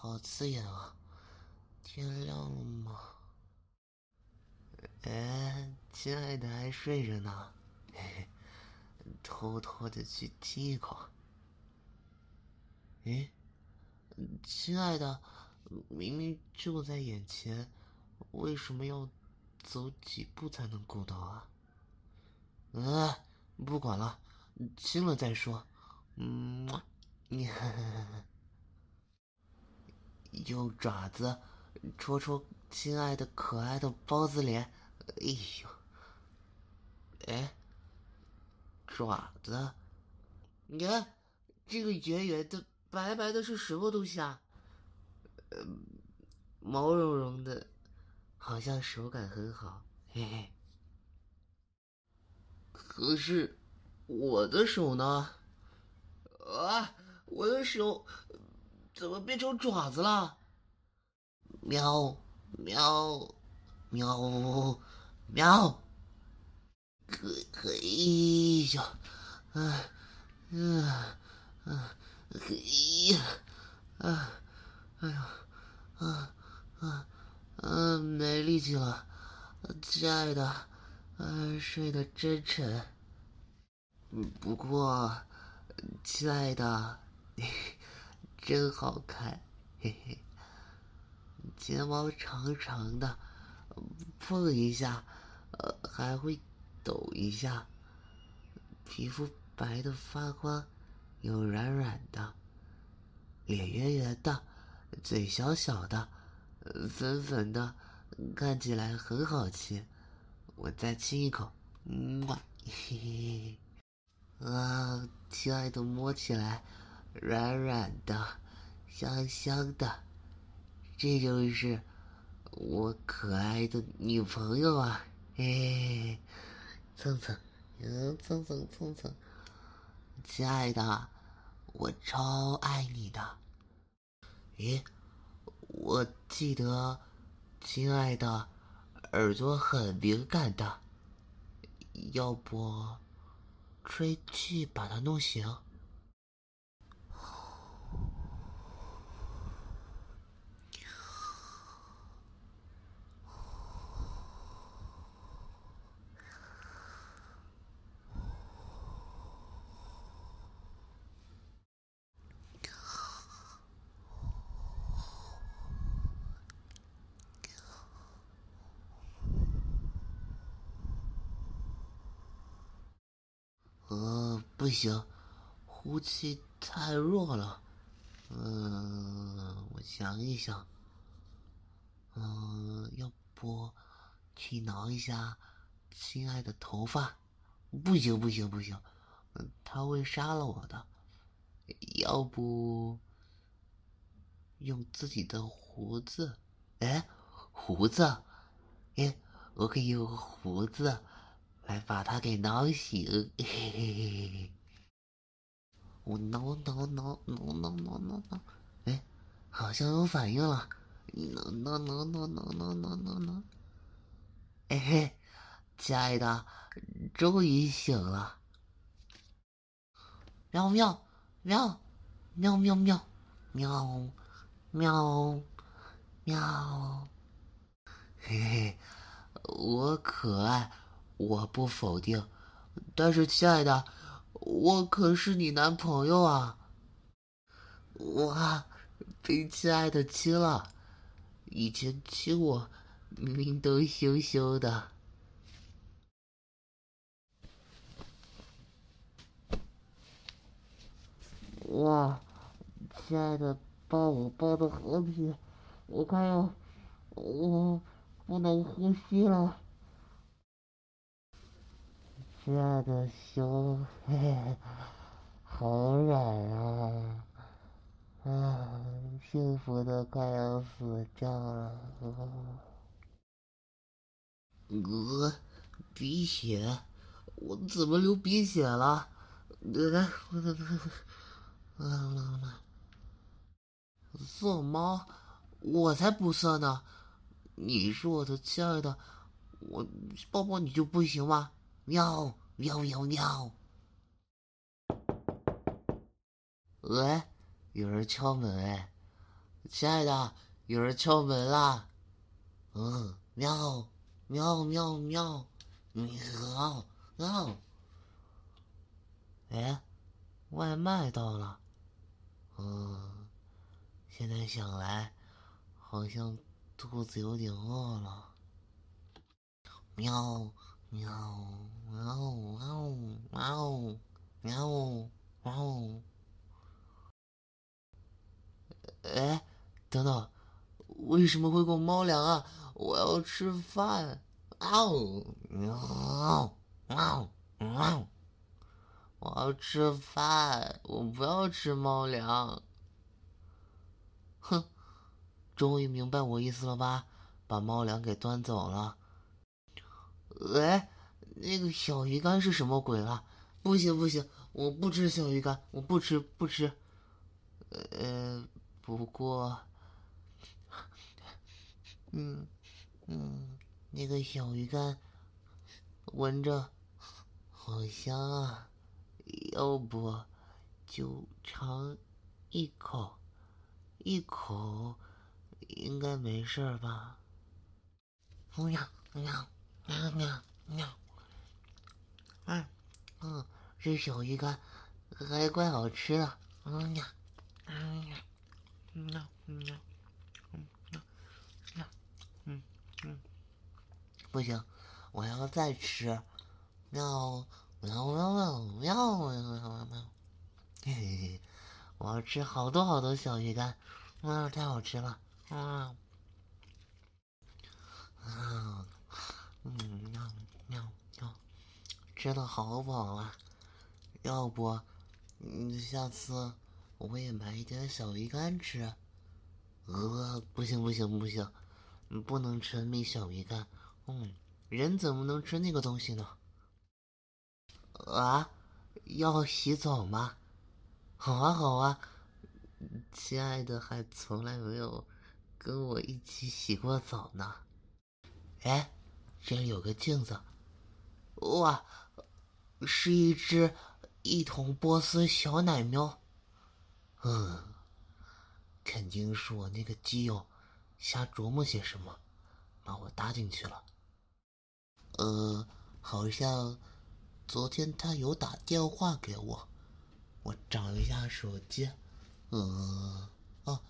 好刺眼啊！天亮了吗？哎，亲爱的还睡着呢，嘿嘿，偷偷的去亲一口。哎，亲爱的，明明就在眼前，为什么要走几步才能够到啊？啊，不管了，亲了再说。嗯，你 用爪子戳戳亲爱的可爱的包子脸。哎呦，哎，爪子，你看这个圆圆的、白白的，是什么东西啊？呃，毛茸茸的，好像手感很好，嘿嘿。可是我的手呢？啊，我的手怎么变成爪子了？喵，喵，喵。喵，可可以呀，啊，嗯，啊，可以呀，啊，哎呀，啊，啊，啊，没力气了，亲爱的，啊，睡得真沉。不过，亲爱的，真好看，嘿嘿，睫毛长长的，碰一下。呃，还会抖一下，皮肤白的发光，又软软的，脸圆圆的，嘴小小的，粉粉的，看起来很好亲。我再亲一口，哇，嘿嘿，啊，亲爱的，摸起来软软的，香香的，这就是我可爱的女朋友啊！哎，蹭蹭，嗯，蹭蹭蹭蹭，亲爱的，我超爱你的。咦，我记得，亲爱的，耳朵很敏感的，要不吹气把它弄醒？呃，不行，呼气太弱了。嗯，我想一想。嗯，要不去挠一下亲爱的头发？不行，不行，不行，他会杀了我的。要不用自己的胡子？哎，胡子？哎，我可以用胡子。来把它给挠醒，嘿嘿嘿嘿我挠挠挠挠挠挠挠挠，哎，好像有反应了，挠挠挠挠挠挠挠挠挠，哎嘿，亲爱的，终于醒了，喵喵喵喵喵喵喵喵喵，嘿嘿，我可爱。我不否定，但是亲爱的，我可是你男朋友啊！哇，被亲爱的亲了，以前亲我明明都羞羞的。哇，亲爱的，抱我抱的好紧，我快要，我不能呼吸了。亲爱的胸，好软啊！啊，幸福的快要死掉了。呃，鼻血，我怎么流鼻血了？来，啊，色猫，我才不色呢！你是我的亲爱的，我抱抱你就不行吗？喵喵喵喵！喂，有人敲门哎，亲爱的，有人敲门啦！嗯，喵，喵喵喵，喵喵。哎，外卖到了。嗯，现在想来，好像肚子有点饿了。喵喵喵喵喵喵喵。哎，等等，为什么会给我猫粮啊？我要吃饭！嗷！喵！喵！喵！我要吃饭，我不要吃猫粮。哼，终于明白我意思了吧？把猫粮给端走了。喂，那个小鱼干是什么鬼啊？不行不行，我不吃小鱼干，我不吃不吃。呃。不过，嗯嗯，那个小鱼干闻着好香啊，要不就尝一口，一口应该没事吧？不要不要喵喵喵，嗯嗯，这小鱼干还怪好吃的，嗯呀嗯呀。喵喵，嗯喵喵，嗯嗯，不行，我要再吃，喵喵喵喵喵喵喵，嘿嘿嘿，我要吃好多好多小鱼干，啊，太好吃了，啊啊，嗯喵喵喵，吃的好饱啊，要不，嗯，下次。我也买一点小鱼干吃。呃，不行不行不行，不能沉迷小鱼干。嗯，人怎么能吃那个东西呢？啊，要洗澡吗？好啊好啊，亲爱的还从来没有跟我一起洗过澡呢。哎，这里有个镜子。哇，是一只一桶波斯小奶喵。嗯，肯定是我那个基友瞎琢磨些什么，把我搭进去了。呃，好像昨天他有打电话给我，我找一下手机。嗯，哦，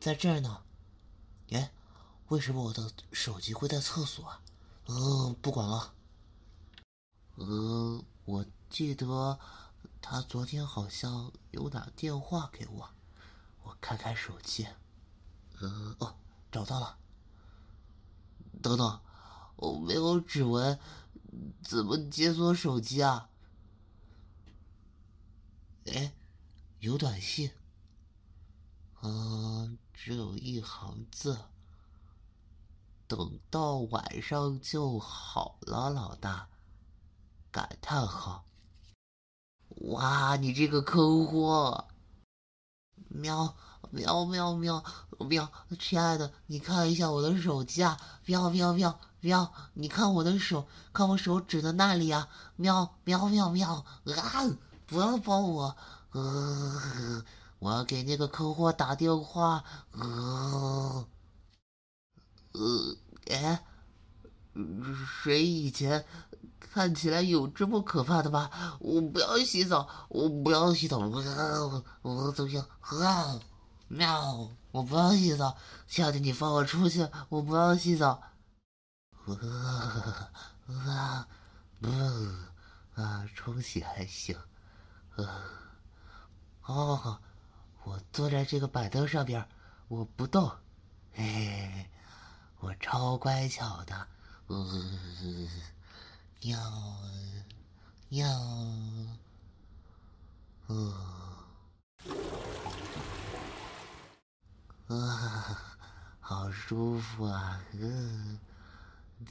在这儿呢。哎，为什么我的手机会在厕所啊？嗯，不管了。嗯，我记得。他昨天好像有打电话给我，我看看手机，呃，哦，找到了。等等，我没有指纹，怎么解锁手机啊？哎，有短信，嗯，只有一行字：等到晚上就好了，老大。感叹号。哇，你这个坑货！喵喵喵喵喵，亲爱的，你看一下我的手机啊！喵喵喵喵，你看我的手，看我手指的那里啊！喵喵喵喵啊！不要抱我！呃，我要给那个坑货打电话。呃，呃，哎，谁以前？看起来有这么可怕的吗？我不要洗澡，我不要洗澡，我我怎么样？啊，喵！我不要洗澡，亲爱的，你放我出去，我不要洗澡。啊啊啊！冲洗还行。啊，好，好，好，我坐在这个板凳上边，我不动。嘿嘿，我超乖巧的。嗯。要要，呃，啊，好舒服啊！嗯，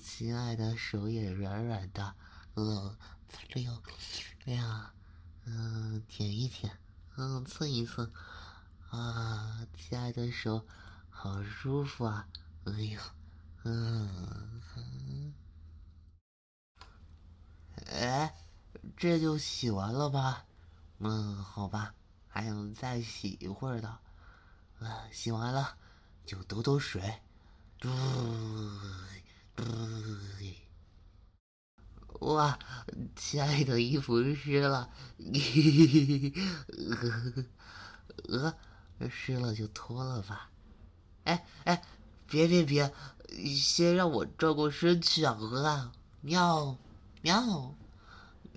亲爱的手也软软的，嗯，哎呦，哎呀，嗯，舔一舔，嗯，蹭一蹭，啊，亲爱的手，好舒服啊！哎呦，嗯。哎，这就洗完了吧？嗯，好吧，还想再洗一会儿的。啊，洗完了，就抖抖水。嘟嘟。哇，亲爱的，衣服湿了。呃，湿了就脱了吧。哎哎，别别别，先让我转过身去啊！呃，喵喵，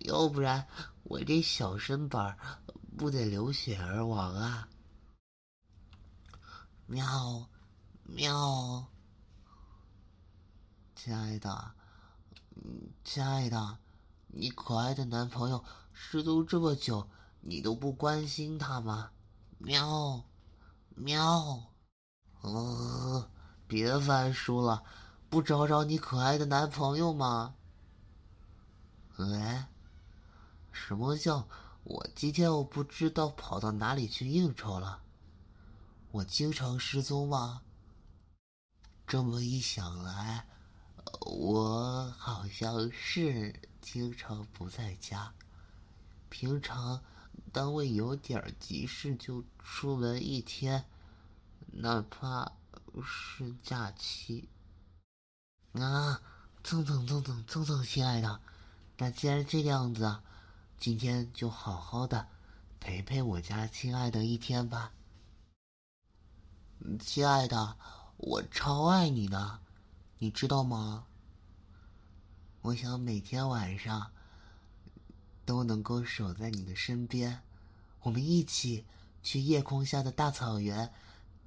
要不然我这小身板不得流血而亡啊！喵喵，亲爱的，亲爱的，你可爱的男朋友失踪这么久，你都不关心他吗？喵喵。呃，别翻书了，不找找你可爱的男朋友吗？哎，什么叫我今天我不知道跑到哪里去应酬了？我经常失踪吗？这么一想来，我好像是经常不在家。平常单位有点急事就出门一天。哪怕是假期啊，蹭蹭蹭蹭蹭蹭，亲爱的，那既然这个样子，今天就好好的陪陪我家亲爱的一天吧。亲爱的，我超爱你的，你知道吗？我想每天晚上都能够守在你的身边，我们一起去夜空下的大草原。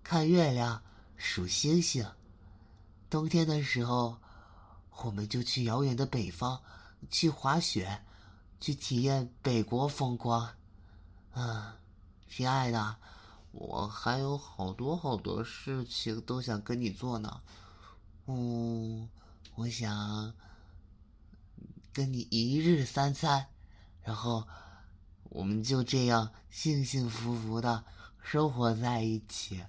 看月亮，数星星。冬天的时候，我们就去遥远的北方，去滑雪，去体验北国风光。啊，亲爱的，我还有好多好多事情都想跟你做呢。嗯，我想跟你一日三餐，然后我们就这样幸幸福福的生活在一起。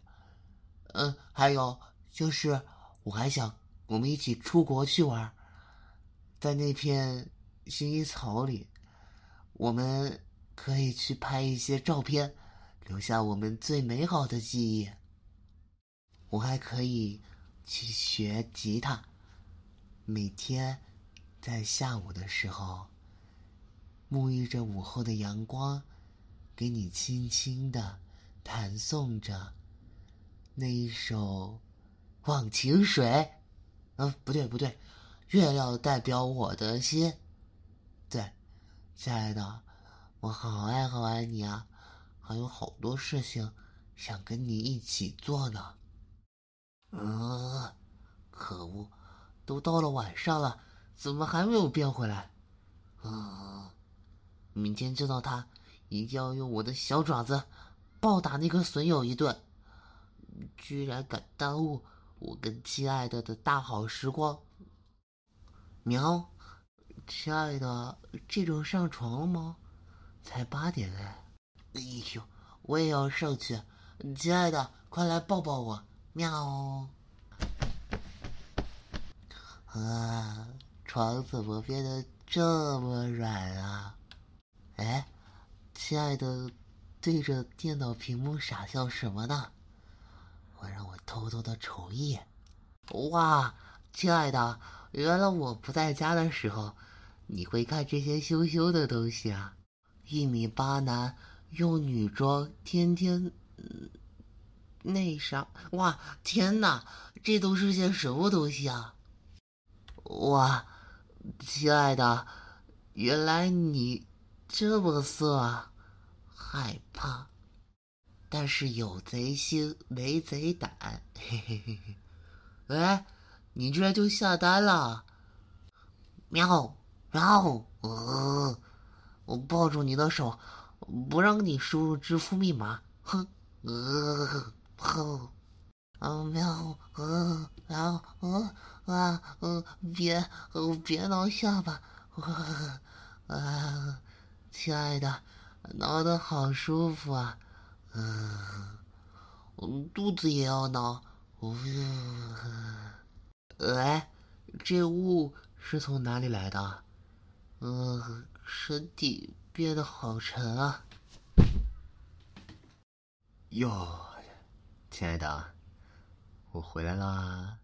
嗯，还有就是，我还想我们一起出国去玩，在那片薰衣草里，我们可以去拍一些照片，留下我们最美好的记忆。我还可以去学吉他，每天在下午的时候，沐浴着午后的阳光，给你轻轻的弹诵着。那一首《忘情水》，嗯，不对不对，月亮代表我的心。对，亲爱的，我好爱好爱你啊，还有好多事情想跟你一起做呢。嗯，可恶，都到了晚上了，怎么还没有变回来？啊，明天见到他，一定要用我的小爪子暴打那个损友一顿。居然敢耽误我跟亲爱的的大好时光！喵，亲爱的，这种上床了吗？才八点哎！哎呦，我也要上去！亲爱的，快来抱抱我！喵！啊，床怎么变得这么软啊？哎，亲爱的，对着电脑屏幕傻笑什么呢？我让我偷偷的瞅一眼，哇，亲爱的，原来我不在家的时候，你会看这些羞羞的东西啊！一米八男用女装天天那啥，哇，天哪，这都是些什么东西啊？哇，亲爱的，原来你这么色啊，害怕。但是有贼心没贼胆，嘿嘿嘿嘿！喂，你居然就下单了？喵喵！呃，我抱住你的手，不让你输入支付密码。哼！呃，哼！啊喵！呃喵！呃啊呃别别挠下巴！啊，亲爱的，挠的好舒服啊！嗯，肚子也要挠。哎，这雾是从哪里来的？嗯，身体变得好沉啊。哟，亲爱的，我回来啦！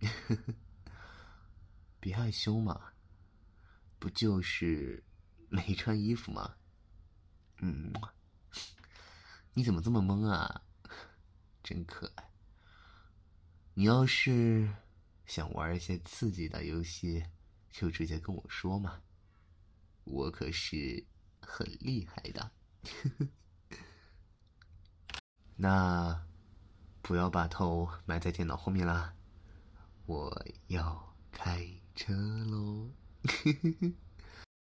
别害羞嘛，不就是没穿衣服吗？嗯，你怎么这么懵啊？真可爱。你要是想玩一些刺激的游戏，就直接跟我说嘛，我可是很厉害的。那不要把头埋在电脑后面啦，我要开车喽。